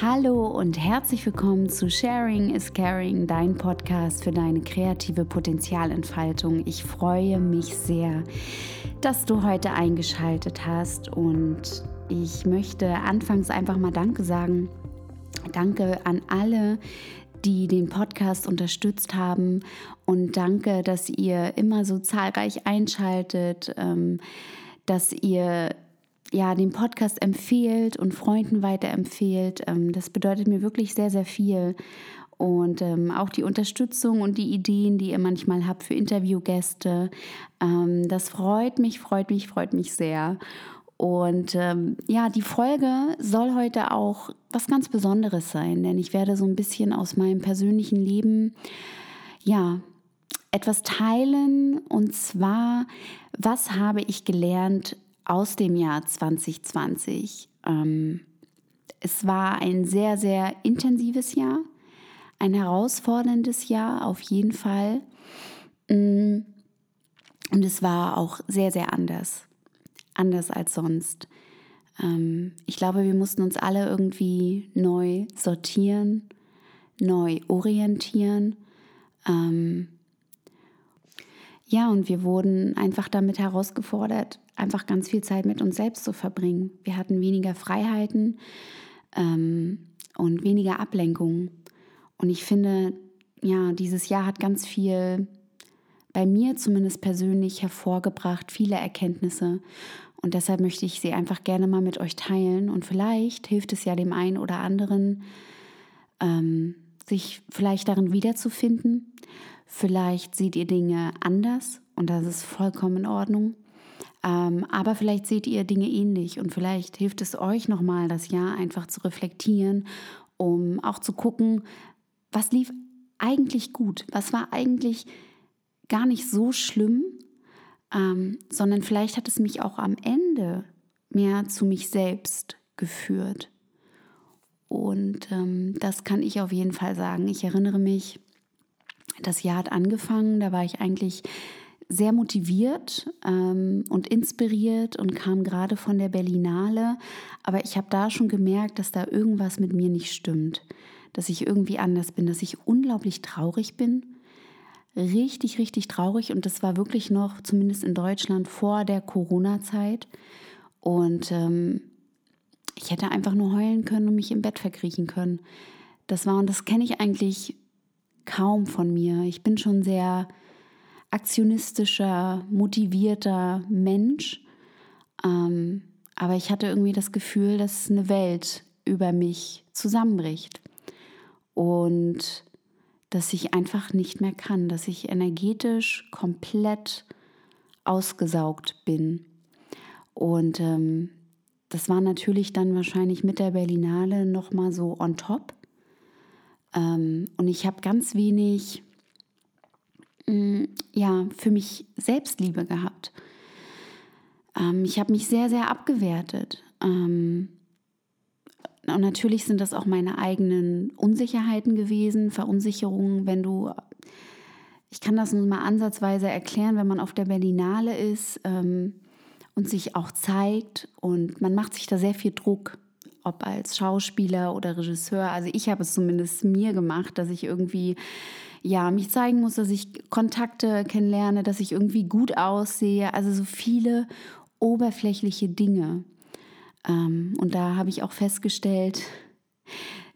Hallo und herzlich willkommen zu Sharing is Caring, dein Podcast für deine kreative Potenzialentfaltung. Ich freue mich sehr, dass du heute eingeschaltet hast und ich möchte anfangs einfach mal Danke sagen. Danke an alle, die den Podcast unterstützt haben und danke, dass ihr immer so zahlreich einschaltet, ähm, dass ihr ja, den Podcast empfehlt und Freunden weiterempfehlt. Ähm, das bedeutet mir wirklich sehr, sehr viel. Und ähm, auch die Unterstützung und die Ideen, die ihr manchmal habt für Interviewgäste, ähm, das freut mich, freut mich, freut mich sehr. Und ähm, ja, die Folge soll heute auch was ganz Besonderes sein, denn ich werde so ein bisschen aus meinem persönlichen Leben, ja, etwas teilen. Und zwar, was habe ich gelernt aus dem Jahr 2020. Ähm, es war ein sehr, sehr intensives Jahr, ein herausforderndes Jahr auf jeden Fall. Mm, und es war auch sehr, sehr anders. Anders als sonst. Ähm, ich glaube, wir mussten uns alle irgendwie neu sortieren, neu orientieren. Ähm, ja, und wir wurden einfach damit herausgefordert, einfach ganz viel Zeit mit uns selbst zu verbringen. Wir hatten weniger Freiheiten ähm, und weniger Ablenkung. Und ich finde, ja, dieses Jahr hat ganz viel bei mir zumindest persönlich hervorgebracht, viele Erkenntnisse. Und deshalb möchte ich sie einfach gerne mal mit euch teilen. Und vielleicht hilft es ja dem einen oder anderen, ähm, sich vielleicht darin wiederzufinden Vielleicht seht ihr Dinge anders und das ist vollkommen in Ordnung. Ähm, aber vielleicht seht ihr Dinge ähnlich und vielleicht hilft es euch nochmal, das Jahr einfach zu reflektieren, um auch zu gucken, was lief eigentlich gut, was war eigentlich gar nicht so schlimm, ähm, sondern vielleicht hat es mich auch am Ende mehr zu mich selbst geführt. Und ähm, das kann ich auf jeden Fall sagen. Ich erinnere mich, das Jahr hat angefangen, da war ich eigentlich sehr motiviert ähm, und inspiriert und kam gerade von der Berlinale. Aber ich habe da schon gemerkt, dass da irgendwas mit mir nicht stimmt, dass ich irgendwie anders bin, dass ich unglaublich traurig bin. Richtig, richtig traurig. Und das war wirklich noch, zumindest in Deutschland, vor der Corona-Zeit. Und ähm, ich hätte einfach nur heulen können und mich im Bett verkriechen können. Das war, und das kenne ich eigentlich kaum von mir. Ich bin schon sehr aktionistischer, motivierter Mensch. Ähm, aber ich hatte irgendwie das Gefühl, dass eine Welt über mich zusammenbricht. Und dass ich einfach nicht mehr kann, dass ich energetisch komplett ausgesaugt bin. Und ähm, das war natürlich dann wahrscheinlich mit der Berlinale nochmal so on top. Ähm, und ich habe ganz wenig, ja, für mich Selbstliebe gehabt. Ähm, ich habe mich sehr, sehr abgewertet. Ähm, und natürlich sind das auch meine eigenen Unsicherheiten gewesen, Verunsicherungen, wenn du, ich kann das nun mal ansatzweise erklären, wenn man auf der Berlinale ist ähm, und sich auch zeigt und man macht sich da sehr viel Druck ob als Schauspieler oder Regisseur. Also ich habe es zumindest mir gemacht, dass ich irgendwie ja, mich zeigen muss, dass ich Kontakte kennenlerne, dass ich irgendwie gut aussehe. Also so viele oberflächliche Dinge. Ähm, und da habe ich auch festgestellt,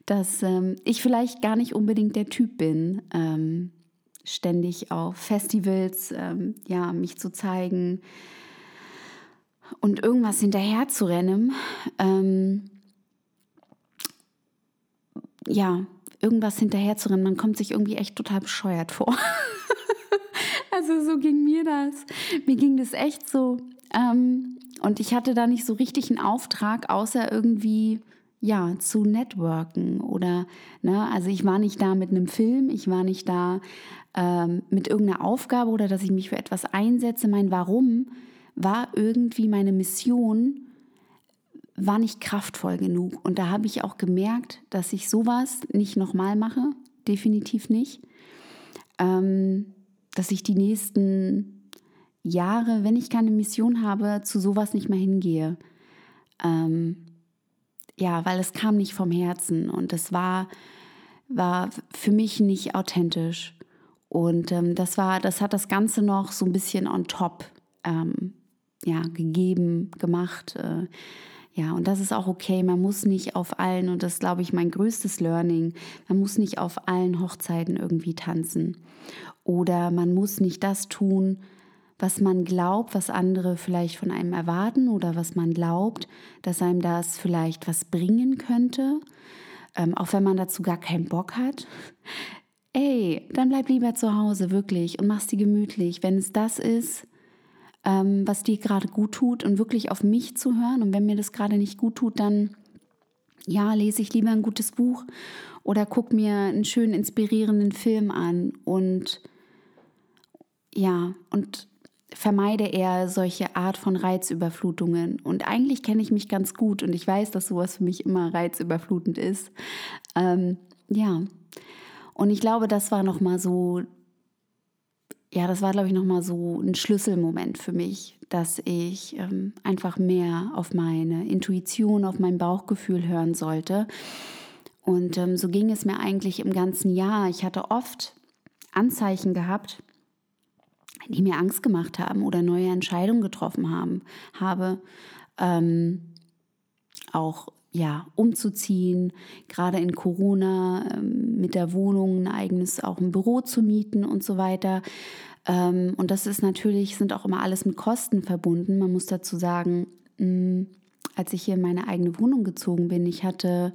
dass ähm, ich vielleicht gar nicht unbedingt der Typ bin, ähm, ständig auf Festivals, ähm, ja, mich zu zeigen und irgendwas hinterher zu rennen. Ähm, ja, irgendwas hinterher zu rennen. Man kommt sich irgendwie echt total bescheuert vor. also so ging mir das. Mir ging das echt so. Ähm, und ich hatte da nicht so richtig einen Auftrag, außer irgendwie ja, zu networken oder, ne, also ich war nicht da mit einem Film, ich war nicht da ähm, mit irgendeiner Aufgabe oder dass ich mich für etwas einsetze. Mein Warum war irgendwie meine Mission, war nicht kraftvoll genug. Und da habe ich auch gemerkt, dass ich sowas nicht nochmal mache, definitiv nicht. Ähm, dass ich die nächsten Jahre, wenn ich keine Mission habe, zu sowas nicht mehr hingehe. Ähm, ja, weil es kam nicht vom Herzen und es war, war für mich nicht authentisch. Und ähm, das war, das hat das Ganze noch so ein bisschen on top ähm, ja, gegeben, gemacht. Äh, ja, und das ist auch okay. Man muss nicht auf allen, und das ist, glaube ich, mein größtes Learning, man muss nicht auf allen Hochzeiten irgendwie tanzen. Oder man muss nicht das tun, was man glaubt, was andere vielleicht von einem erwarten oder was man glaubt, dass einem das vielleicht was bringen könnte, ähm, auch wenn man dazu gar keinen Bock hat. Ey, dann bleib lieber zu Hause, wirklich, und mach's dir gemütlich. Wenn es das ist, ähm, was dir gerade gut tut und wirklich auf mich zu hören. Und wenn mir das gerade nicht gut tut, dann ja, lese ich lieber ein gutes Buch oder guck mir einen schönen inspirierenden Film an und ja, und vermeide eher solche Art von Reizüberflutungen. Und eigentlich kenne ich mich ganz gut und ich weiß, dass sowas für mich immer reizüberflutend ist. Ähm, ja. Und ich glaube, das war nochmal so, ja, das war, glaube ich, nochmal so ein Schlüsselmoment für mich, dass ich ähm, einfach mehr auf meine Intuition, auf mein Bauchgefühl hören sollte. Und ähm, so ging es mir eigentlich im ganzen Jahr. Ich hatte oft Anzeichen gehabt, die mir Angst gemacht haben oder neue Entscheidungen getroffen haben, habe. Ähm, auch ja, umzuziehen, gerade in Corona ähm, mit der Wohnung ein eigenes auch ein Büro zu mieten und so weiter. Ähm, und das ist natürlich, sind auch immer alles mit Kosten verbunden. Man muss dazu sagen, hm, als ich hier in meine eigene Wohnung gezogen bin, ich hatte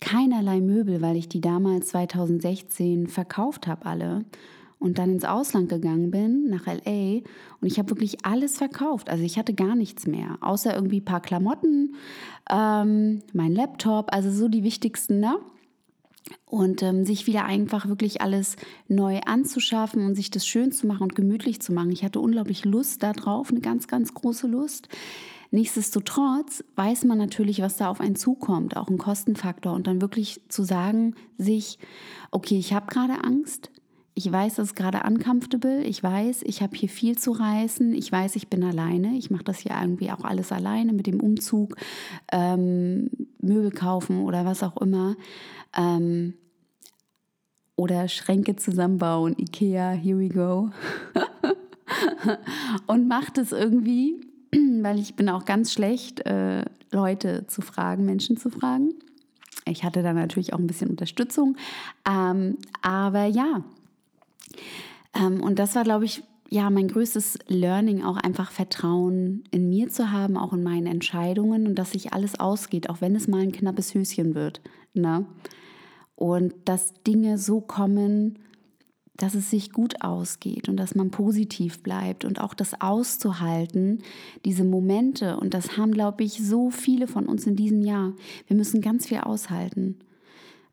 keinerlei Möbel, weil ich die damals 2016 verkauft habe alle und dann ins Ausland gegangen bin, nach LA, und ich habe wirklich alles verkauft. Also ich hatte gar nichts mehr, außer irgendwie ein paar Klamotten, ähm, mein Laptop, also so die wichtigsten, ne? Und ähm, sich wieder einfach wirklich alles neu anzuschaffen und sich das schön zu machen und gemütlich zu machen. Ich hatte unglaublich Lust darauf, eine ganz, ganz große Lust. Nichtsdestotrotz weiß man natürlich, was da auf einen zukommt, auch ein Kostenfaktor. Und dann wirklich zu sagen, sich, okay, ich habe gerade Angst, ich weiß, das ist gerade uncomfortable. Ich weiß, ich habe hier viel zu reißen. Ich weiß, ich bin alleine. Ich mache das hier irgendwie auch alles alleine mit dem Umzug, ähm, Möbel kaufen oder was auch immer. Ähm, oder Schränke zusammenbauen, Ikea, here we go. und macht es irgendwie, weil ich bin auch ganz schlecht, äh, Leute zu fragen, Menschen zu fragen. Ich hatte da natürlich auch ein bisschen Unterstützung. Ähm, aber ja, ähm, und das war, glaube ich, ja, mein größtes Learning, auch einfach Vertrauen in mir zu haben, auch in meinen Entscheidungen und dass sich alles ausgeht, auch wenn es mal ein knappes Höschen wird. Ne? Und dass Dinge so kommen, dass es sich gut ausgeht und dass man positiv bleibt und auch das auszuhalten, diese Momente. Und das haben, glaube ich, so viele von uns in diesem Jahr. Wir müssen ganz viel aushalten,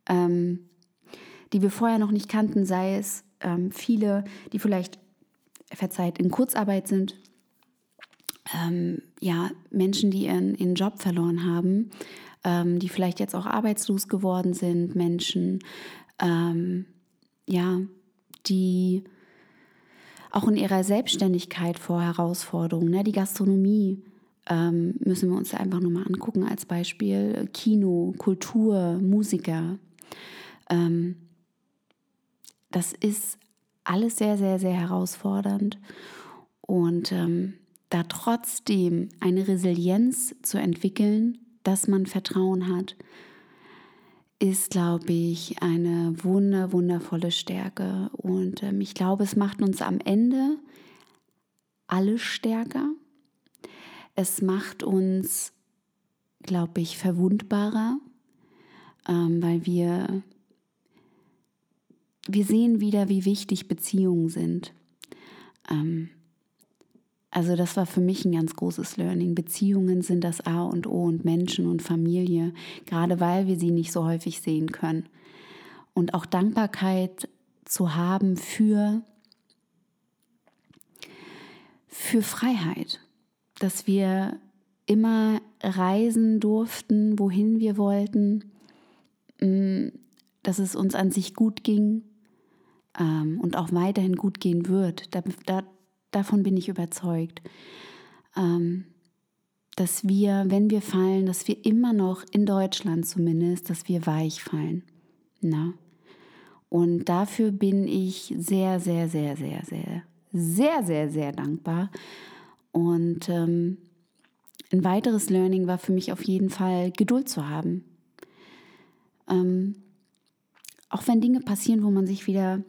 ähm, die wir vorher noch nicht kannten, sei es ähm, viele, die vielleicht verzeiht in Kurzarbeit sind, ähm, ja, Menschen, die ihren, ihren Job verloren haben, ähm, die vielleicht jetzt auch arbeitslos geworden sind, Menschen, ähm, ja, die auch in ihrer Selbstständigkeit vor Herausforderungen, ne, die Gastronomie, ähm, müssen wir uns einfach nur mal angucken als Beispiel. Kino, Kultur, Musiker. Ähm, das ist alles sehr, sehr, sehr herausfordernd. Und ähm, da trotzdem eine Resilienz zu entwickeln, dass man Vertrauen hat, ist, glaube ich, eine wunder, wundervolle Stärke. Und ähm, ich glaube, es macht uns am Ende alle stärker. Es macht uns, glaube ich, verwundbarer, ähm, weil wir wir sehen wieder, wie wichtig Beziehungen sind. Ähm, also das war für mich ein ganz großes Learning. Beziehungen sind das A und O und Menschen und Familie, gerade weil wir sie nicht so häufig sehen können. Und auch Dankbarkeit zu haben für, für Freiheit, dass wir immer reisen durften, wohin wir wollten, mm, dass es uns an sich gut ging, ähm, und auch weiterhin gut gehen wird. Da, da, davon bin ich überzeugt. Ähm, dass wir, wenn wir fallen, dass wir immer noch in Deutschland zumindest, dass wir weich fallen. Na? Und dafür bin ich sehr, sehr, sehr, sehr, sehr, sehr, sehr, sehr dankbar. Und ähm, ein weiteres Learning war für mich auf jeden Fall Geduld zu haben. Ähm, auch wenn Dinge passieren, wo man sich wieder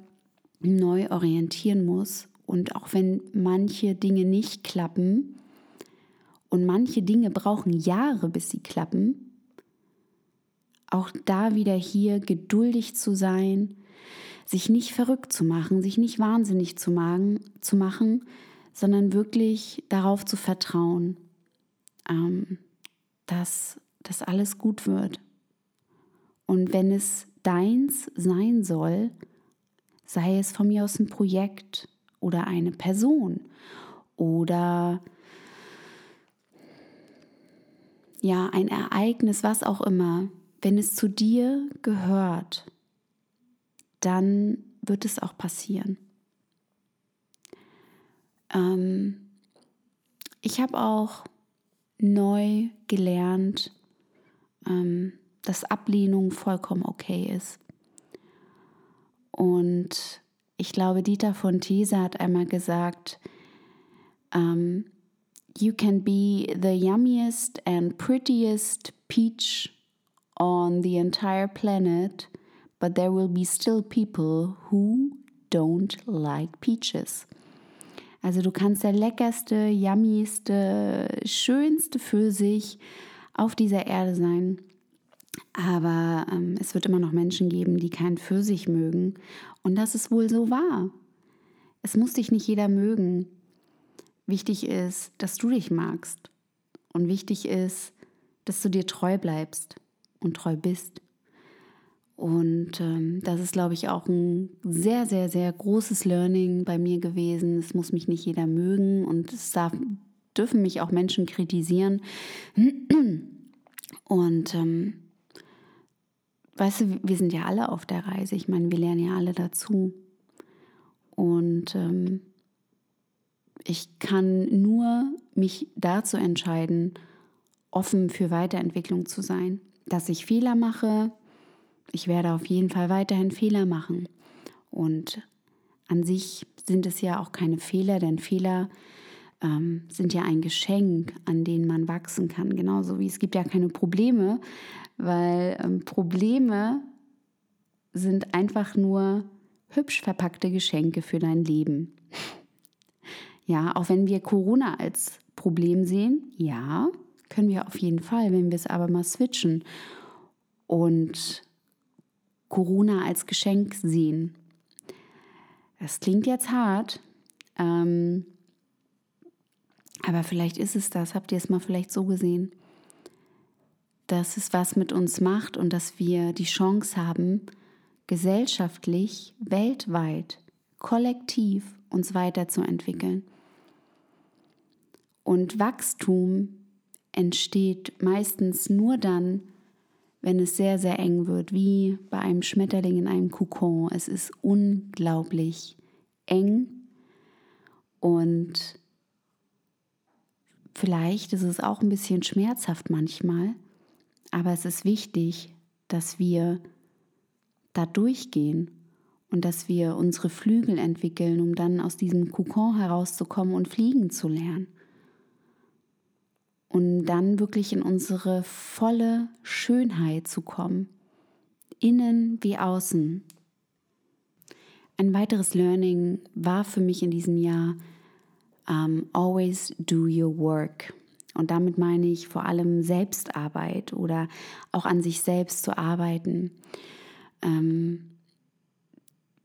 neu orientieren muss und auch wenn manche Dinge nicht klappen und manche Dinge brauchen Jahre, bis sie klappen, auch da wieder hier geduldig zu sein, sich nicht verrückt zu machen, sich nicht wahnsinnig zu machen, zu machen sondern wirklich darauf zu vertrauen, ähm, dass das alles gut wird. Und wenn es deins sein soll, sei es von mir aus ein Projekt oder eine Person oder ja, ein Ereignis, was auch immer, wenn es zu dir gehört, dann wird es auch passieren. Ähm, ich habe auch neu gelernt, ähm, dass Ablehnung vollkommen okay ist. Und ich glaube, Dieter von These hat einmal gesagt, um, ähm, You can be the yummiest and prettiest peach on the entire planet, but there will be still people who don't like peaches. Also du kannst der leckerste, yummyste, schönste Pfirsich auf dieser Erde sein. Aber ähm, es wird immer noch Menschen geben, die keinen Pfirsich mögen. Und das ist wohl so wahr. Es muss dich nicht jeder mögen. Wichtig ist, dass du dich magst. Und wichtig ist, dass du dir treu bleibst und treu bist. Und ähm, das ist, glaube ich, auch ein sehr, sehr, sehr großes Learning bei mir gewesen. Es muss mich nicht jeder mögen und es darf, dürfen mich auch Menschen kritisieren. Und ähm, weißt du, wir sind ja alle auf der Reise. Ich meine, wir lernen ja alle dazu. Und ähm, ich kann nur mich dazu entscheiden, offen für Weiterentwicklung zu sein. Dass ich Fehler mache, ich werde auf jeden Fall weiterhin Fehler machen. Und an sich sind es ja auch keine Fehler, denn Fehler ähm, sind ja ein Geschenk, an denen man wachsen kann. Genauso wie es gibt ja keine Probleme, weil ähm, Probleme sind einfach nur hübsch verpackte Geschenke für dein Leben. Ja, auch wenn wir Corona als Problem sehen, ja, können wir auf jeden Fall, wenn wir es aber mal switchen und Corona als Geschenk sehen. Das klingt jetzt hart, ähm, aber vielleicht ist es das. Habt ihr es mal vielleicht so gesehen? Dass es was mit uns macht und dass wir die Chance haben, gesellschaftlich, weltweit, kollektiv uns weiterzuentwickeln. Und Wachstum entsteht meistens nur dann, wenn es sehr, sehr eng wird, wie bei einem Schmetterling in einem Kokon. Es ist unglaublich eng und vielleicht ist es auch ein bisschen schmerzhaft manchmal, aber es ist wichtig, dass wir da durchgehen und dass wir unsere Flügel entwickeln, um dann aus diesem Kokon herauszukommen und fliegen zu lernen und dann wirklich in unsere volle Schönheit zu kommen, innen wie außen. Ein weiteres Learning war für mich in diesem Jahr um, Always do your work. Und damit meine ich vor allem Selbstarbeit oder auch an sich selbst zu arbeiten. Ähm,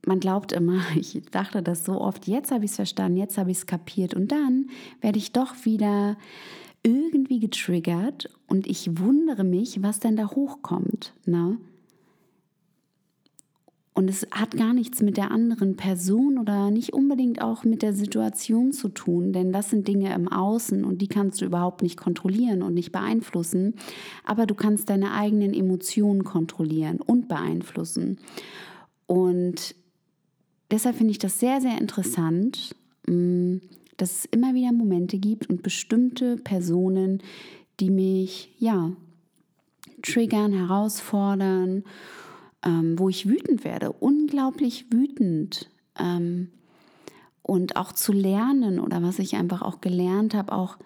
man glaubt immer, ich dachte das so oft, jetzt habe ich es verstanden, jetzt habe ich es kapiert und dann werde ich doch wieder irgendwie getriggert und ich wundere mich, was denn da hochkommt. Ne? Und es hat gar nichts mit der anderen Person oder nicht unbedingt auch mit der Situation zu tun, denn das sind Dinge im Außen und die kannst du überhaupt nicht kontrollieren und nicht beeinflussen. Aber du kannst deine eigenen Emotionen kontrollieren und beeinflussen. Und deshalb finde ich das sehr, sehr interessant, mm, dass es immer wieder Momente gibt und bestimmte Personen, die mich, ja, triggern, herausfordern, ähm, wo ich wütend werde, unglaublich wütend. Ähm, und auch zu lernen oder was ich einfach auch gelernt habe, auch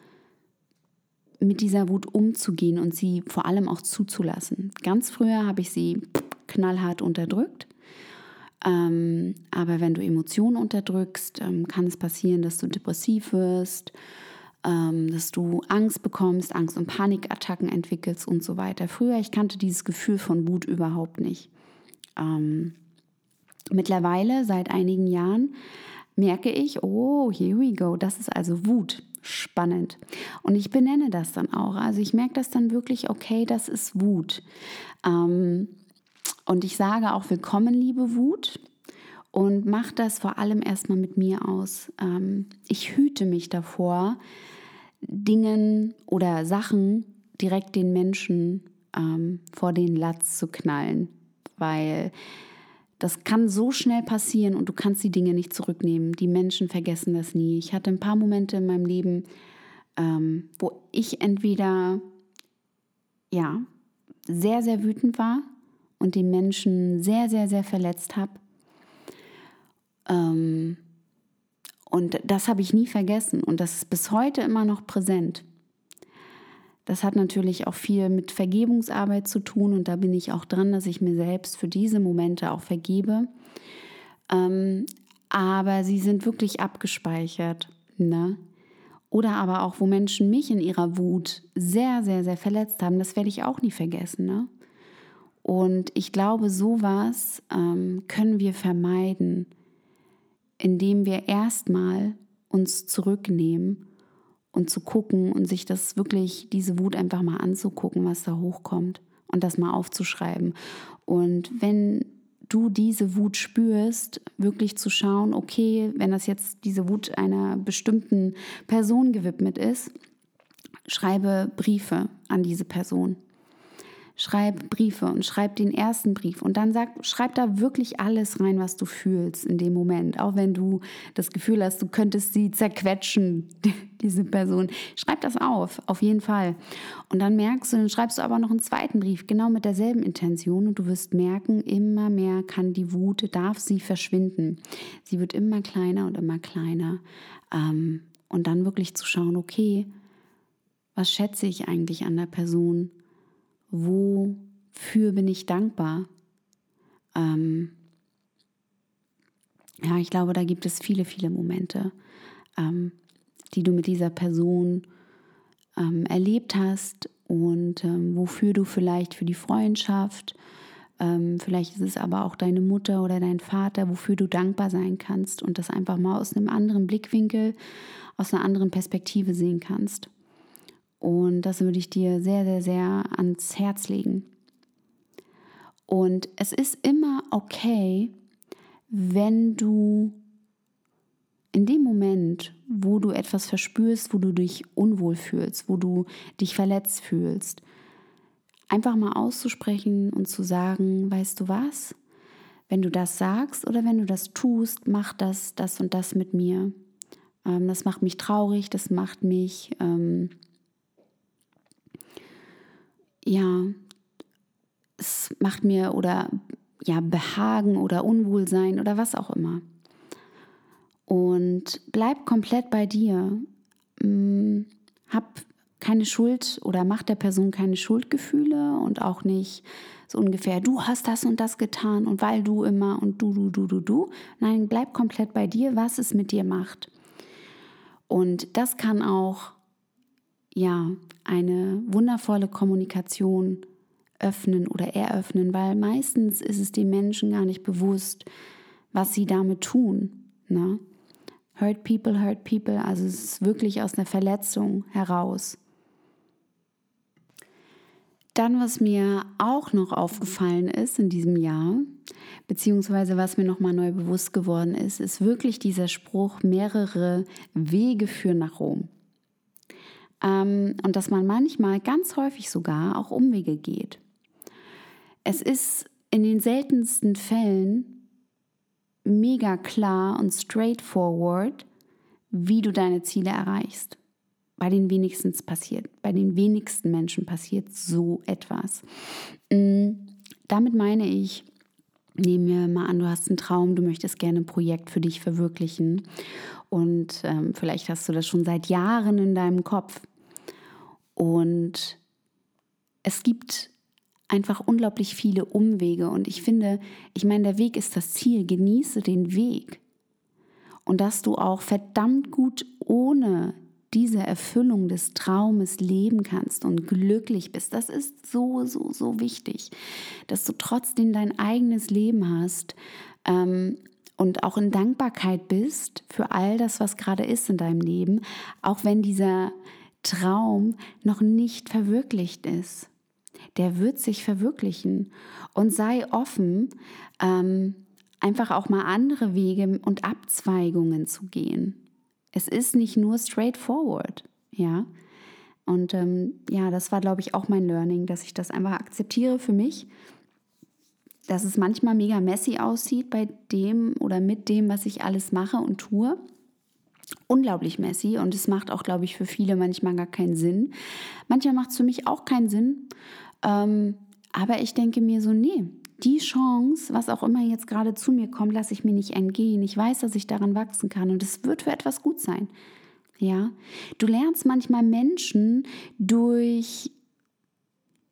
mit dieser Wut umzugehen und sie vor allem auch zuzulassen. Ganz früher habe ich sie knallhart unterdrückt. Ähm, aber wenn du Emotionen unterdrückst, ähm, kann es passieren, dass du depressiv wirst, ähm, dass du Angst bekommst, Angst- und Panikattacken entwickelst und so weiter. Früher, ich kannte dieses Gefühl von Wut überhaupt nicht. Ähm, mittlerweile, seit einigen Jahren, merke ich, oh, here we go, das ist also Wut. Spannend. Und ich benenne das dann auch. Also ich merke das dann wirklich, okay, das ist Wut. Ähm, und ich sage auch willkommen, liebe Wut. Und mach das vor allem erstmal mit mir aus. Ähm, ich hüte mich davor, Dingen oder Sachen direkt den Menschen ähm, vor den Latz zu knallen, weil das kann so schnell passieren und du kannst die Dinge nicht zurücknehmen. Die Menschen vergessen das nie. Ich hatte ein paar Momente in meinem Leben, ähm, wo ich entweder ja sehr sehr wütend war und den Menschen sehr sehr sehr verletzt habe. Ähm, und das habe ich nie vergessen und das ist bis heute immer noch präsent. Das hat natürlich auch viel mit Vergebungsarbeit zu tun und da bin ich auch dran, dass ich mir selbst für diese Momente auch vergebe. Ähm, aber sie sind wirklich abgespeichert. Ne? Oder aber auch, wo Menschen mich in ihrer Wut sehr, sehr, sehr verletzt haben, das werde ich auch nie vergessen. Ne? Und ich glaube, sowas ähm, können wir vermeiden, indem wir erstmal uns zurücknehmen und zu gucken und sich das wirklich, diese Wut einfach mal anzugucken, was da hochkommt und das mal aufzuschreiben. Und wenn du diese Wut spürst, wirklich zu schauen, okay, wenn das jetzt diese Wut einer bestimmten Person gewidmet ist, schreibe Briefe an diese Person schreib Briefe und schreib den ersten Brief und dann sag, schreib da wirklich alles rein, was du fühlst in dem Moment. Auch wenn du das Gefühl hast, du könntest sie zerquetschen, diese Person. Schreib das auf, auf jeden Fall. Und dann merkst du, dann schreibst du aber noch einen zweiten Brief, genau mit derselben Intention und du wirst merken, immer mehr kann die Wut, darf sie verschwinden. Sie wird immer kleiner und immer kleiner. Ähm, und dann wirklich zu schauen, okay, was schätze ich eigentlich an der Person? Wofür bin ich dankbar? Ähm, ja, ich glaube, da gibt es viele, viele Momente, ähm, die du mit dieser Person ähm, erlebt hast und ähm, wofür du vielleicht für die Freundschaft, ähm, vielleicht ist es aber auch deine Mutter oder dein Vater, wofür du dankbar sein kannst und das einfach mal aus einem anderen Blickwinkel, aus einer anderen Perspektive sehen kannst. Und das würde ich dir sehr, sehr, sehr ans Herz legen. Und es ist immer okay, wenn du in dem Moment, wo du etwas verspürst, wo du dich unwohl fühlst, wo du dich verletzt fühlst, einfach mal auszusprechen und zu sagen, weißt du was? Wenn du das sagst oder wenn du das tust, mach das, das und das mit mir. Ähm, das macht mich traurig, das macht mich ähm, ja, es macht mir oder ja, Behagen oder Unwohlsein oder was auch immer. Und bleib komplett bei dir. Hm, hab keine Schuld oder mach der Person keine Schuldgefühle und auch nicht so ungefähr, du hast das und das getan und weil du immer und du, du, du, du, du. Nein, bleib komplett bei dir, was es mit dir macht. Und das kann auch ja, eine wundervolle Kommunikation öffnen oder eröffnen, weil meistens ist es den Menschen gar nicht bewusst, was sie damit tun. Ne? Hurt people, hurt people, also es ist wirklich aus einer Verletzung heraus. Dann, was mir auch noch aufgefallen ist in diesem Jahr, beziehungsweise was mir nochmal neu bewusst geworden ist, ist wirklich dieser Spruch, mehrere Wege führen nach Rom. Ähm, und dass man manchmal ganz häufig sogar auch Umwege geht. Es ist in den seltensten Fällen mega klar und straightforward, wie du deine Ziele erreichst. Bei den wenigsten passiert, bei den wenigsten Menschen passiert so etwas. Mm, damit meine ich, nehmen wir mal an, du hast einen Traum, du möchtest gerne ein Projekt für dich verwirklichen und ähm, vielleicht hast du das schon seit Jahren in deinem Kopf. Und es gibt einfach unglaublich viele Umwege und ich finde, ich meine, der Weg ist das Ziel, genieße den Weg. Und dass du auch verdammt gut ohne diese Erfüllung des Traumes leben kannst und glücklich bist. Das ist so, so, so wichtig, dass du trotzdem dein eigenes Leben hast ähm, und auch in Dankbarkeit bist für all das, was gerade ist in deinem Leben, auch wenn dieser Traum noch nicht verwirklicht ist. Der wird sich verwirklichen und sei offen, ähm, einfach auch mal andere Wege und Abzweigungen zu gehen. Es ist nicht nur straightforward, ja. Und ähm, ja, das war, glaube ich, auch mein Learning, dass ich das einfach akzeptiere für mich, dass es manchmal mega messy aussieht bei dem oder mit dem, was ich alles mache und tue. Unglaublich messy und es macht auch, glaube ich, für viele manchmal gar keinen Sinn. Manchmal macht es für mich auch keinen Sinn. Ähm, aber ich denke mir so, nee, die Chance, was auch immer jetzt gerade zu mir kommt, lasse ich mir nicht entgehen. Ich weiß, dass ich daran wachsen kann und es wird für etwas gut sein. Ja, du lernst manchmal Menschen durch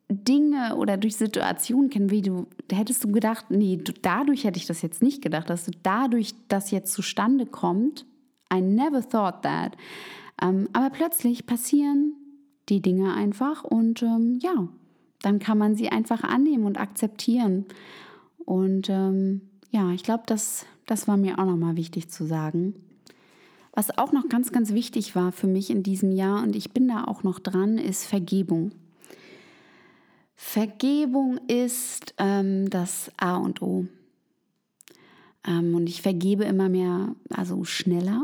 Dinge oder durch Situationen kennen, wie du, hättest du gedacht, nee, du, dadurch hätte ich das jetzt nicht gedacht, dass du dadurch das jetzt zustande kommt. I never thought that. Ähm, aber plötzlich passieren die Dinge einfach und ähm, ja, dann kann man sie einfach annehmen und akzeptieren. Und ähm, ja, ich glaube, das, das war mir auch nochmal wichtig zu sagen. Was auch noch ganz, ganz wichtig war für mich in diesem Jahr, und ich bin da auch noch dran, ist Vergebung. Vergebung ist ähm, das A und O. Ähm, und ich vergebe immer mehr, also schneller.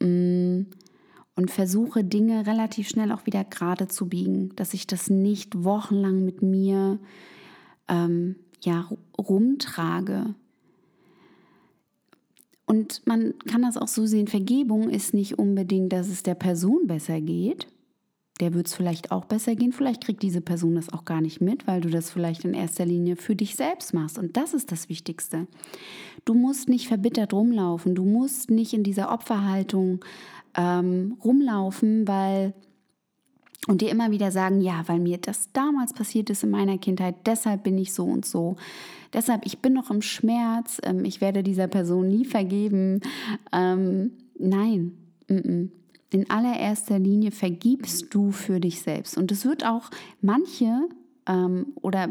Und versuche Dinge relativ schnell auch wieder gerade zu biegen, dass ich das nicht wochenlang mit mir ähm, ja, rumtrage. Und man kann das auch so sehen, Vergebung ist nicht unbedingt, dass es der Person besser geht. Der wird es vielleicht auch besser gehen. Vielleicht kriegt diese Person das auch gar nicht mit, weil du das vielleicht in erster Linie für dich selbst machst. Und das ist das Wichtigste. Du musst nicht verbittert rumlaufen. Du musst nicht in dieser Opferhaltung ähm, rumlaufen, weil und dir immer wieder sagen, ja, weil mir das damals passiert ist in meiner Kindheit, deshalb bin ich so und so. Deshalb, ich bin noch im Schmerz, ähm, ich werde dieser Person nie vergeben. Ähm, nein, m -m. In allererster Linie vergibst du für dich selbst. Und es wird auch manche ähm, oder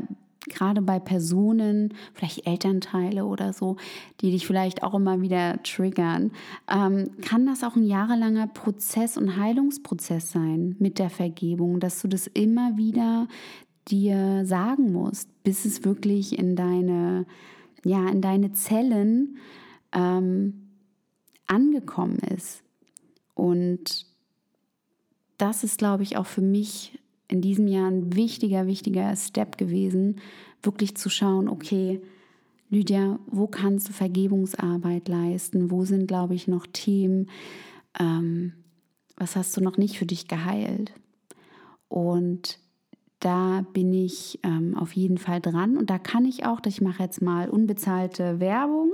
gerade bei Personen, vielleicht Elternteile oder so, die dich vielleicht auch immer wieder triggern, ähm, kann das auch ein jahrelanger Prozess und Heilungsprozess sein mit der Vergebung, dass du das immer wieder dir sagen musst, bis es wirklich in deine, ja, in deine Zellen ähm, angekommen ist. Und das ist, glaube ich, auch für mich in diesem Jahr ein wichtiger, wichtiger Step gewesen, wirklich zu schauen, okay, Lydia, wo kannst du Vergebungsarbeit leisten? Wo sind, glaube ich, noch Themen? Ähm, was hast du noch nicht für dich geheilt? Und da bin ich ähm, auf jeden Fall dran und da kann ich auch, ich mache jetzt mal unbezahlte Werbung,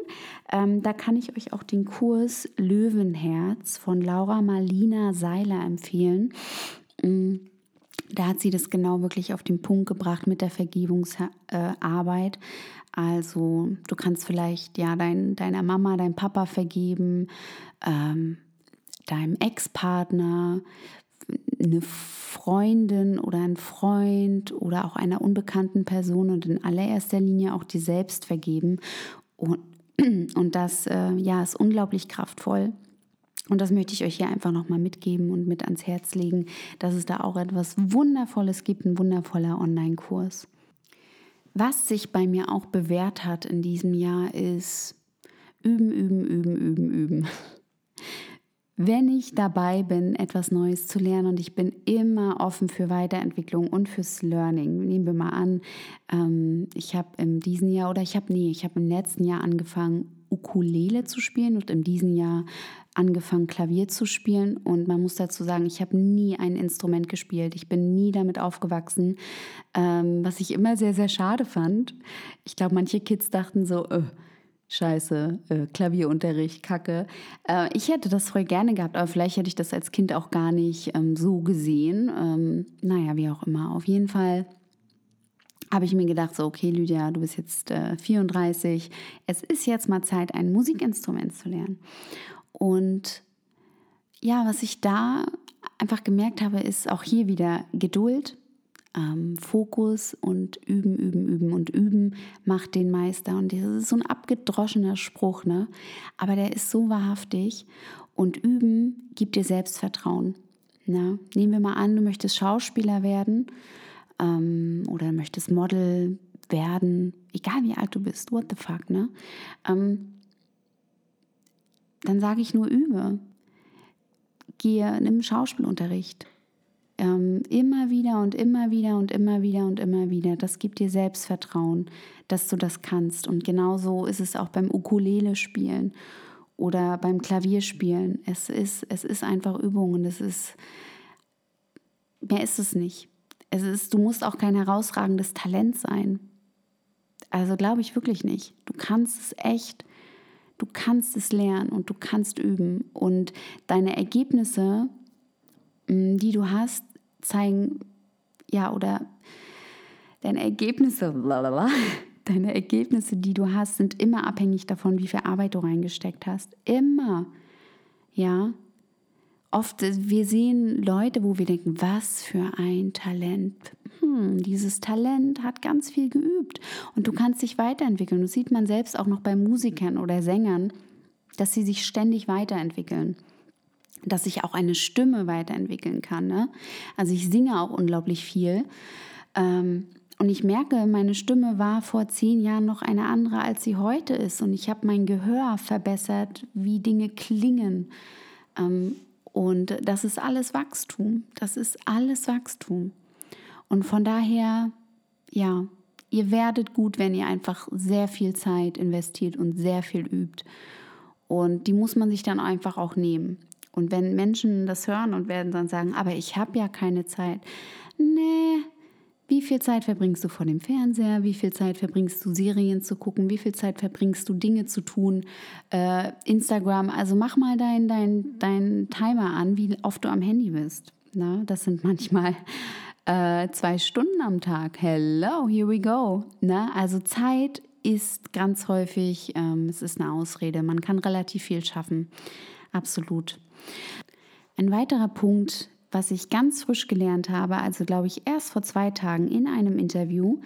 ähm, da kann ich euch auch den Kurs Löwenherz von Laura Marlina Seiler empfehlen. Mm, da hat sie das genau wirklich auf den Punkt gebracht mit der Vergebungsarbeit. Also du kannst vielleicht ja dein, deiner Mama, deinem Papa vergeben, ähm, deinem Ex-Partner, eine Freundin oder ein Freund oder auch einer unbekannten Person und in allererster Linie auch dir selbst vergeben. Und, und das äh, ja, ist unglaublich kraftvoll. Und das möchte ich euch hier einfach nochmal mitgeben und mit ans Herz legen, dass es da auch etwas Wundervolles gibt, ein wundervoller Online-Kurs. Was sich bei mir auch bewährt hat in diesem Jahr ist üben, üben, üben, üben, üben. Wenn ich dabei bin, etwas Neues zu lernen und ich bin immer offen für Weiterentwicklung und fürs Learning. Nehmen wir mal an, ähm, ich habe in diesem Jahr oder ich habe, nee, ich habe im letzten Jahr angefangen, Ukulele zu spielen und in diesem Jahr angefangen, Klavier zu spielen. Und man muss dazu sagen, ich habe nie ein Instrument gespielt. Ich bin nie damit aufgewachsen, ähm, was ich immer sehr, sehr schade fand. Ich glaube, manche Kids dachten so, äh, Scheiße, äh, Klavierunterricht, Kacke. Äh, ich hätte das voll gerne gehabt, aber vielleicht hätte ich das als Kind auch gar nicht ähm, so gesehen. Ähm, naja, wie auch immer. Auf jeden Fall habe ich mir gedacht, so, okay, Lydia, du bist jetzt äh, 34. Es ist jetzt mal Zeit, ein Musikinstrument zu lernen. Und ja, was ich da einfach gemerkt habe, ist auch hier wieder Geduld, ähm, Fokus und üben, üben, üben und üben macht den Meister. Und das ist so ein abgedroschener Spruch, ne? Aber der ist so wahrhaftig. Und üben gibt dir Selbstvertrauen. Ne? Nehmen wir mal an, du möchtest Schauspieler werden ähm, oder möchtest Model werden, egal wie alt du bist, what the fuck, ne? Ähm, dann sage ich nur übe. Gehe, nimm Schauspielunterricht. Ähm, immer wieder und immer wieder und immer wieder und immer wieder. Das gibt dir Selbstvertrauen, dass du das kannst. Und genauso ist es auch beim Ukulele spielen oder beim Klavierspielen. Es ist, es ist einfach Übung und es ist, mehr ist es nicht. Es ist, du musst auch kein herausragendes Talent sein. Also glaube ich wirklich nicht. Du kannst es echt Du kannst es lernen und du kannst üben. Und deine Ergebnisse, die du hast, zeigen, ja, oder deine Ergebnisse, blablabla, deine Ergebnisse, die du hast, sind immer abhängig davon, wie viel Arbeit du reingesteckt hast. Immer. Ja, oft, wir sehen Leute, wo wir denken, was für ein Talent. Hm, dieses Talent hat ganz viel geübt und du kannst dich weiterentwickeln. Das sieht man selbst auch noch bei Musikern oder Sängern, dass sie sich ständig weiterentwickeln. Dass sich auch eine Stimme weiterentwickeln kann. Ne? Also ich singe auch unglaublich viel. Ähm, und ich merke, meine Stimme war vor zehn Jahren noch eine andere, als sie heute ist. Und ich habe mein Gehör verbessert, wie Dinge klingen. Ähm, und das ist alles Wachstum. Das ist alles Wachstum. Und von daher, ja, ihr werdet gut, wenn ihr einfach sehr viel Zeit investiert und sehr viel übt. Und die muss man sich dann einfach auch nehmen. Und wenn Menschen das hören und werden dann sagen, aber ich habe ja keine Zeit. Nee, wie viel Zeit verbringst du vor dem Fernseher? Wie viel Zeit verbringst du Serien zu gucken? Wie viel Zeit verbringst du Dinge zu tun? Äh, Instagram, also mach mal deinen dein, dein Timer an, wie oft du am Handy bist. Na, das sind manchmal äh, zwei Stunden am Tag. Hello, here we go. Na, also Zeit ist ganz häufig, ähm, es ist eine Ausrede. Man kann relativ viel schaffen. Absolut. Ein weiterer Punkt, was ich ganz frisch gelernt habe, also glaube ich erst vor zwei Tagen in einem Interview.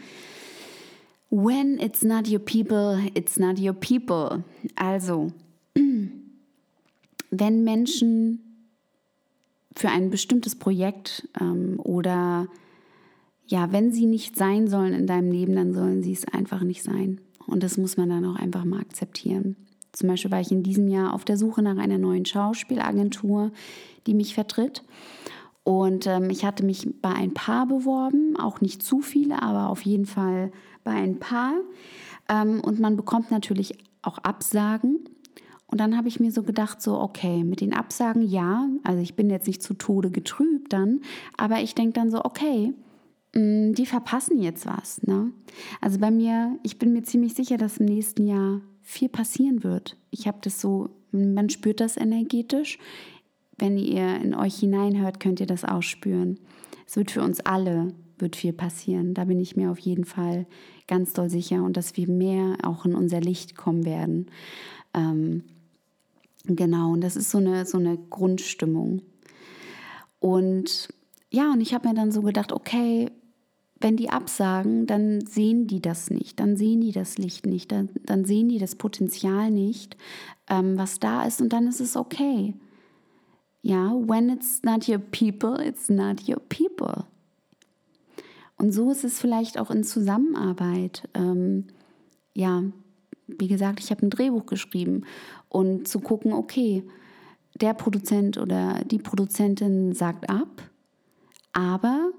When it's not your people, it's not your people. Also, wenn Menschen für ein bestimmtes Projekt ähm, oder ja, wenn sie nicht sein sollen in deinem Leben, dann sollen sie es einfach nicht sein. Und das muss man dann auch einfach mal akzeptieren. Zum Beispiel war ich in diesem Jahr auf der Suche nach einer neuen Schauspielagentur, die mich vertritt. Und ähm, ich hatte mich bei ein paar beworben, auch nicht zu viele, aber auf jeden Fall bei ein paar. Ähm, und man bekommt natürlich auch Absagen. Und dann habe ich mir so gedacht, so, okay, mit den Absagen ja, also ich bin jetzt nicht zu Tode getrübt dann, aber ich denke dann so, okay, mh, mm, die verpassen jetzt was. Ne? Also bei mir, ich bin mir ziemlich sicher, dass im nächsten Jahr viel passieren wird. Ich habe das so, man spürt das energetisch wenn ihr in euch hineinhört, könnt ihr das auch spüren. Es wird für uns alle wird viel passieren. Da bin ich mir auf jeden Fall ganz doll sicher und dass wir mehr auch in unser Licht kommen werden. Ähm, genau, und das ist so eine, so eine Grundstimmung. Und ja, und ich habe mir dann so gedacht, okay, wenn die absagen, dann sehen die das nicht, dann sehen die das Licht nicht, dann, dann sehen die das Potenzial nicht, ähm, was da ist und dann ist es okay. Ja, when it's not your people, it's not your people. Und so ist es vielleicht auch in Zusammenarbeit. Ähm, ja, wie gesagt, ich habe ein Drehbuch geschrieben und zu gucken, okay, der Produzent oder die Produzentin sagt ab, aber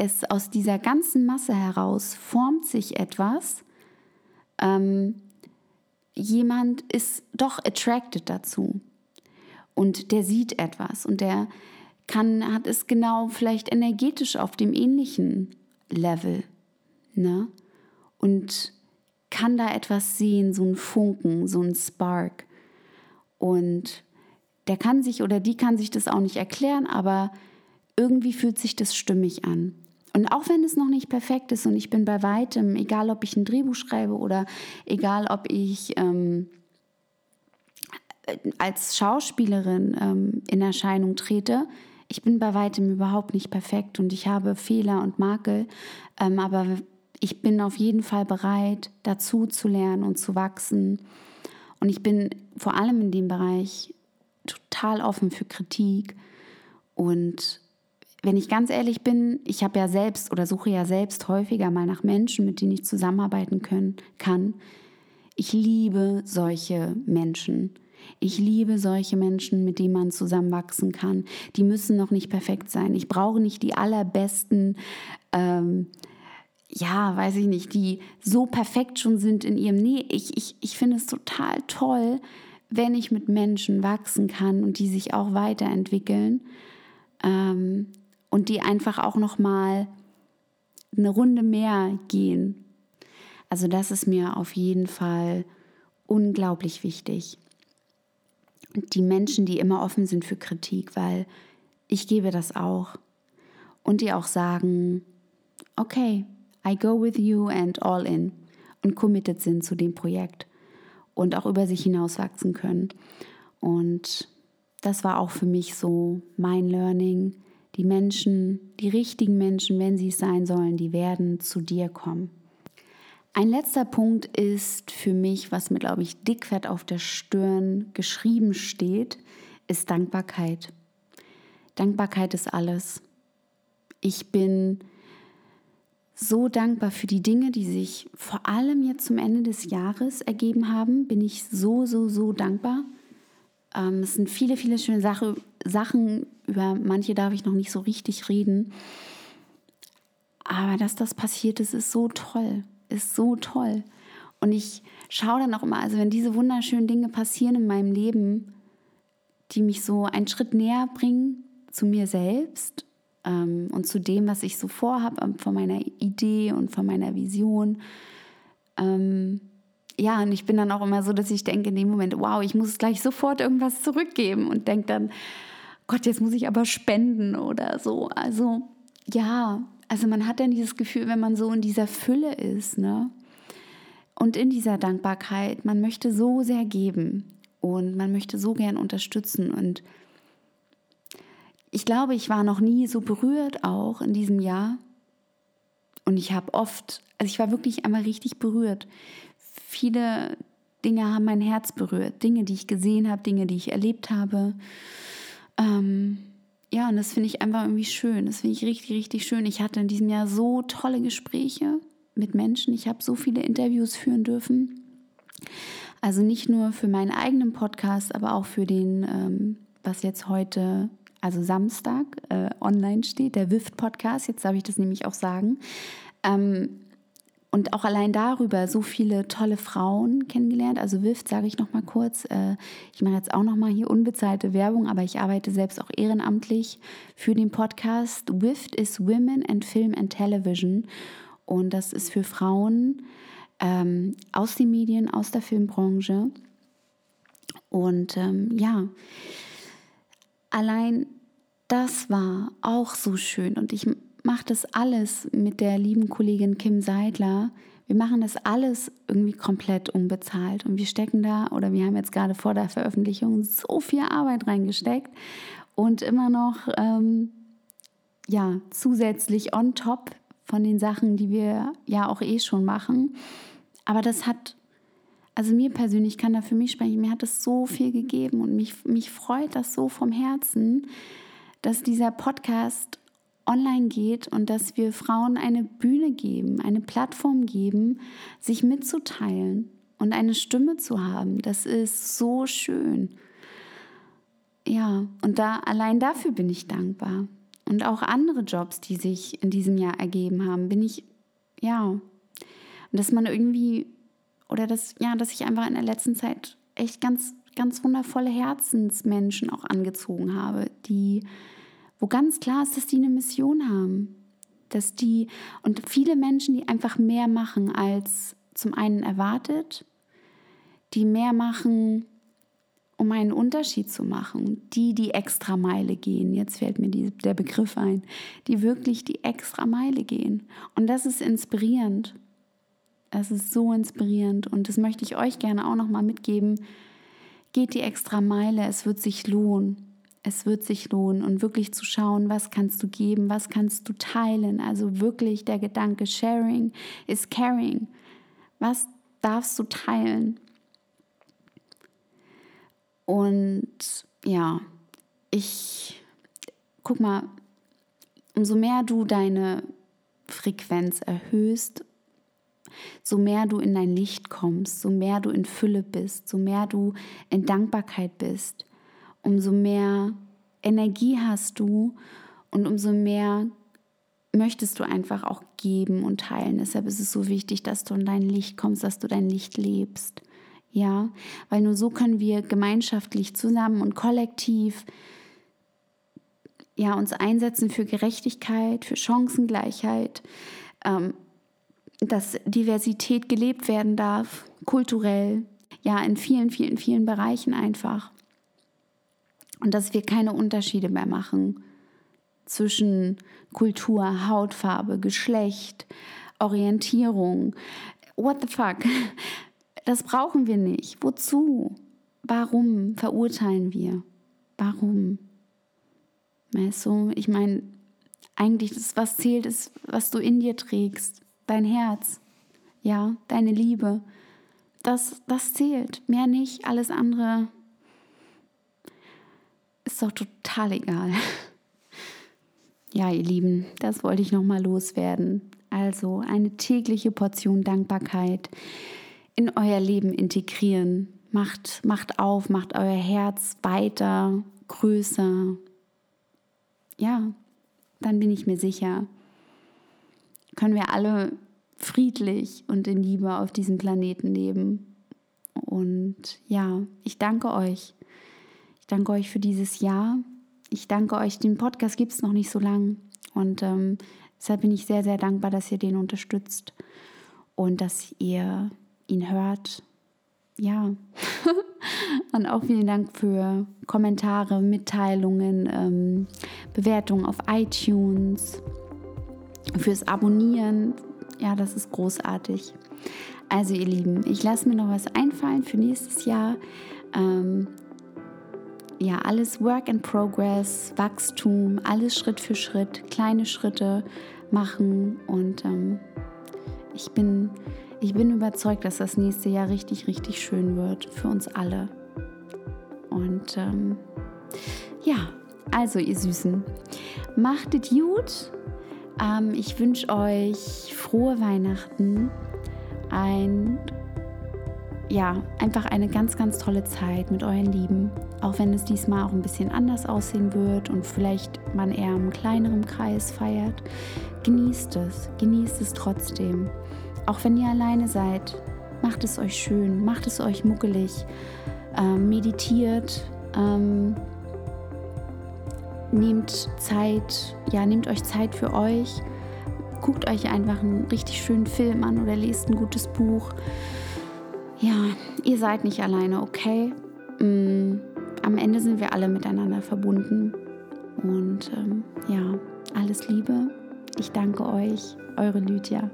es aus dieser ganzen Masse heraus formt sich etwas, ähm, jemand ist doch attracted dazu und der sieht etwas und der kann, hat es genau vielleicht energetisch auf dem ähnlichen Level, ne? Und kann da etwas sehen, so ein Funken, so ein Spark. Und der kann sich oder die kann sich das auch nicht erklären, aber irgendwie fühlt sich das stimmig an. Und auch wenn es noch nicht perfekt ist und ich bin bei weitem, egal ob ich ein Drehbuch schreibe oder egal ob ich ähm, als Schauspielerin ähm, in Erscheinung trete, ich bin bei weitem überhaupt nicht perfekt und ich habe Fehler und Makel, ähm, aber ich bin auf jeden Fall bereit, dazu zu lernen und zu wachsen. Und ich bin vor allem in dem Bereich total offen für Kritik und wenn ich ganz ehrlich bin, ich habe ja selbst oder suche ja selbst häufiger mal nach Menschen, mit denen ich zusammenarbeiten können, kann. Ich liebe solche Menschen. Ich liebe solche Menschen, mit denen man zusammenwachsen kann. Die müssen noch nicht perfekt sein. Ich brauche nicht die allerbesten, ähm, ja, weiß ich nicht, die so perfekt schon sind in ihrem. Nee, ich, ich, ich finde es total toll, wenn ich mit Menschen wachsen kann und die sich auch weiterentwickeln. Ähm, und die einfach auch noch mal eine Runde mehr gehen. Also das ist mir auf jeden Fall unglaublich wichtig. Die Menschen, die immer offen sind für Kritik, weil ich gebe das auch. Und die auch sagen, okay, I go with you and all in und committed sind zu dem Projekt und auch über sich hinaus wachsen können. Und das war auch für mich so mein Learning, die Menschen, die richtigen Menschen, wenn sie es sein sollen, die werden zu dir kommen. Ein letzter Punkt ist für mich, was mir, glaube ich, dickfett auf der Stirn geschrieben steht, ist Dankbarkeit. Dankbarkeit ist alles. Ich bin so dankbar für die Dinge, die sich vor allem jetzt zum Ende des Jahres ergeben haben. Bin ich so, so, so dankbar. Ähm, es sind viele, viele schöne Sache, Sachen, über manche darf ich noch nicht so richtig reden. Aber dass das passiert ist, ist so toll, ist so toll. Und ich schaue dann auch immer, also wenn diese wunderschönen Dinge passieren in meinem Leben, die mich so einen Schritt näher bringen zu mir selbst ähm, und zu dem, was ich so vorhabe, ähm, von meiner Idee und von meiner Vision, ähm, ja, und ich bin dann auch immer so, dass ich denke in dem Moment, wow, ich muss gleich sofort irgendwas zurückgeben und denke dann, Gott, jetzt muss ich aber spenden oder so. Also ja, also man hat dann dieses Gefühl, wenn man so in dieser Fülle ist, ne? Und in dieser Dankbarkeit, man möchte so sehr geben und man möchte so gern unterstützen und ich glaube, ich war noch nie so berührt auch in diesem Jahr. Und ich habe oft, also ich war wirklich einmal richtig berührt, viele Dinge haben mein Herz berührt. Dinge, die ich gesehen habe, Dinge, die ich erlebt habe. Ähm, ja, und das finde ich einfach irgendwie schön. Das finde ich richtig, richtig schön. Ich hatte in diesem Jahr so tolle Gespräche mit Menschen. Ich habe so viele Interviews führen dürfen. Also nicht nur für meinen eigenen Podcast, aber auch für den, ähm, was jetzt heute, also Samstag, äh, online steht, der WIFT-Podcast. Jetzt darf ich das nämlich auch sagen. Ähm, und auch allein darüber so viele tolle Frauen kennengelernt. Also WIFT sage ich noch mal kurz. Äh, ich mache jetzt auch noch mal hier unbezahlte Werbung, aber ich arbeite selbst auch ehrenamtlich für den Podcast. WIFT ist Women and Film and Television und das ist für Frauen ähm, aus den Medien, aus der Filmbranche. Und ähm, ja, allein das war auch so schön und ich mache das alles mit der lieben Kollegin Kim Seidler. Wir machen das alles irgendwie komplett unbezahlt und wir stecken da oder wir haben jetzt gerade vor der Veröffentlichung so viel Arbeit reingesteckt und immer noch ähm, ja zusätzlich on top von den Sachen, die wir ja auch eh schon machen. Aber das hat, also mir persönlich kann da für mich sprechen, mir hat es so viel gegeben und mich, mich freut das so vom Herzen, dass dieser Podcast online geht und dass wir Frauen eine Bühne geben, eine Plattform geben, sich mitzuteilen und eine Stimme zu haben. Das ist so schön. Ja, und da allein dafür bin ich dankbar. Und auch andere Jobs, die sich in diesem Jahr ergeben haben, bin ich, ja, und dass man irgendwie oder dass, ja, dass ich einfach in der letzten Zeit echt ganz, ganz wundervolle Herzensmenschen auch angezogen habe, die, wo ganz klar ist, dass die eine Mission haben. Dass die, und viele Menschen, die einfach mehr machen als zum einen erwartet, die mehr machen, um einen Unterschied zu machen. Die, die extra Meile gehen, jetzt fällt mir die, der Begriff ein, die wirklich die extra Meile gehen. Und das ist inspirierend. Das ist so inspirierend und das möchte ich euch gerne auch nochmal mitgeben. Geht die extra Meile, es wird sich lohnen. Es wird sich lohnen und wirklich zu schauen, was kannst du geben, was kannst du teilen. Also wirklich der Gedanke, sharing is caring. Was darfst du teilen? Und ja, ich guck mal, umso mehr du deine Frequenz erhöhst, so mehr du in dein Licht kommst, so mehr du in Fülle bist, so mehr du in Dankbarkeit bist, umso mehr Energie hast du und umso mehr möchtest du einfach auch geben und teilen. Deshalb ist es so wichtig, dass du in dein Licht kommst, dass du dein Licht lebst. Ja, weil nur so können wir gemeinschaftlich zusammen und kollektiv ja, uns einsetzen für Gerechtigkeit, für Chancengleichheit, ähm, dass Diversität gelebt werden darf, kulturell, ja, in vielen, vielen, vielen Bereichen einfach. Und dass wir keine Unterschiede mehr machen zwischen Kultur, Hautfarbe, Geschlecht, Orientierung. What the fuck? Das brauchen wir nicht. Wozu? Warum verurteilen wir? Warum? Weißt du, ich meine, eigentlich das, was zählt, ist, was du in dir trägst dein Herz, ja, deine Liebe. Das, das zählt, mehr nicht. Alles andere ist doch total egal. Ja, ihr Lieben, das wollte ich nochmal loswerden. Also eine tägliche Portion Dankbarkeit in euer Leben integrieren. Macht, macht auf, macht euer Herz weiter, größer. Ja, dann bin ich mir sicher, können wir alle friedlich und in Liebe auf diesem Planeten leben. Und ja, ich danke euch. Danke euch für dieses Jahr. Ich danke euch, den Podcast gibt es noch nicht so lang. Und ähm, deshalb bin ich sehr, sehr dankbar, dass ihr den unterstützt und dass ihr ihn hört. Ja. und auch vielen Dank für Kommentare, Mitteilungen, ähm, Bewertungen auf iTunes fürs Abonnieren. Ja, das ist großartig. Also ihr Lieben, ich lasse mir noch was einfallen für nächstes Jahr. Ähm, ja, alles Work in Progress, Wachstum, alles Schritt für Schritt, kleine Schritte machen und ähm, ich bin, ich bin überzeugt, dass das nächste Jahr richtig, richtig schön wird für uns alle. Und ähm, ja, also ihr Süßen, macht es gut ähm, ich wünsche euch frohe Weihnachten, ein, ja, einfach eine ganz, ganz tolle Zeit mit euren Lieben. Auch wenn es diesmal auch ein bisschen anders aussehen wird und vielleicht man eher im kleineren Kreis feiert. Genießt es, genießt es trotzdem. Auch wenn ihr alleine seid, macht es euch schön, macht es euch muckelig, ähm, meditiert. Ähm, nehmt Zeit, ja, nehmt euch Zeit für euch. Guckt euch einfach einen richtig schönen Film an oder lest ein gutes Buch. Ja, ihr seid nicht alleine, okay? Mm, am Ende sind wir alle miteinander verbunden. Und ähm, ja, alles Liebe. Ich danke euch, eure Lydia.